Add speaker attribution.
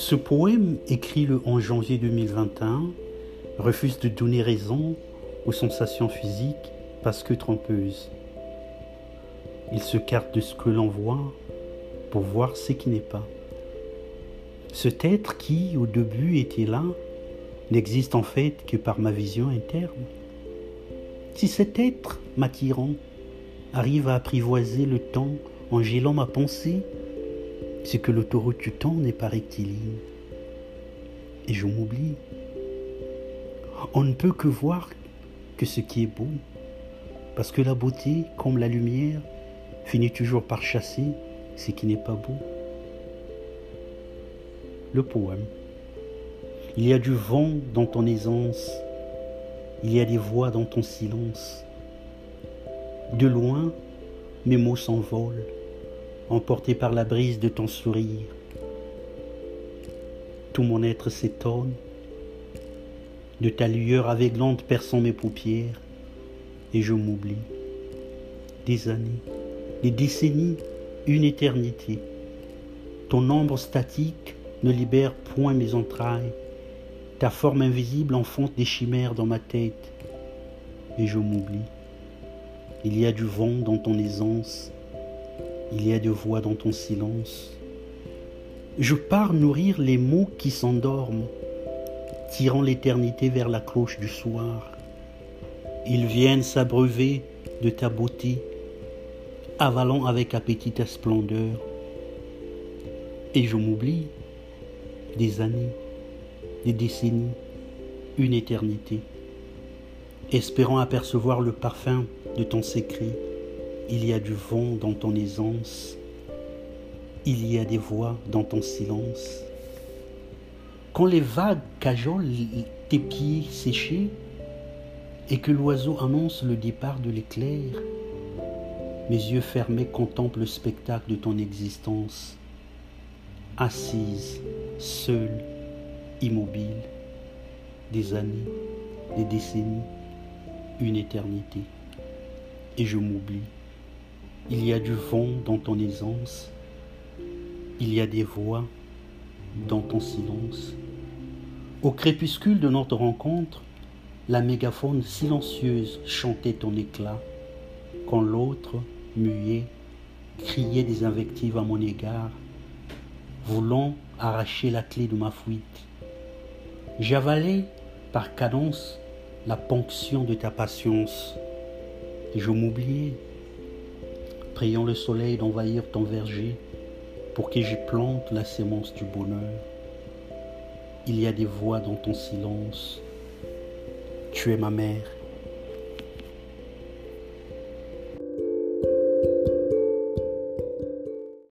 Speaker 1: Ce poème, écrit le 11 janvier 2021, refuse de donner raison aux sensations physiques parce que trompeuses. Il se carte de ce que l'on voit pour voir ce qui n'est pas. Cet être qui, au début, était là, n'existe en fait que par ma vision interne. Si cet être, m'attirant, arrive à apprivoiser le temps en gêlant ma pensée, c'est que l'autoroute du temps n'est pas rectiligne. Et je m'oublie. On ne peut que voir que ce qui est beau, parce que la beauté, comme la lumière, finit toujours par chasser ce qui n'est pas beau. Le poème. Il y a du vent dans ton aisance, il y a des voix dans ton silence. De loin, mes mots s'envolent, emportés par la brise de ton sourire. Tout mon être s'étonne de ta lueur aveuglante perçant mes paupières, et je m'oublie. Des années, des décennies, une éternité. Ton ombre statique ne libère point mes entrailles. Ta forme invisible enfonce des chimères dans ma tête, et je m'oublie. Il y a du vent dans ton aisance, il y a des voix dans ton silence. Je pars nourrir les mots qui s'endorment, tirant l'éternité vers la cloche du soir. Ils viennent s'abreuver de ta beauté, avalant avec appétit ta splendeur. Et je m'oublie des années, des décennies, une éternité, espérant apercevoir le parfum de ton secret. Il y a du vent dans ton aisance, il y a des voix dans ton silence. Quand les vagues cajolent tes pieds séchés et que l'oiseau annonce le départ de l'éclair, mes yeux fermés contemplent le spectacle de ton existence, assise, seule, immobile, des années, des décennies, une éternité. Et je m'oublie. Il y a du vent dans ton aisance, il y a des voix dans ton silence. Au crépuscule de notre rencontre, la mégaphone silencieuse chantait ton éclat, quand l'autre, muet, criait des invectives à mon égard, voulant arracher la clé de ma fuite. J'avalais par cadence la ponction de ta patience, je m'oubliais, priant le soleil d'envahir ton verger pour que j'y plante la sémence du bonheur. Il y a des voix dans ton silence. Tu es ma mère.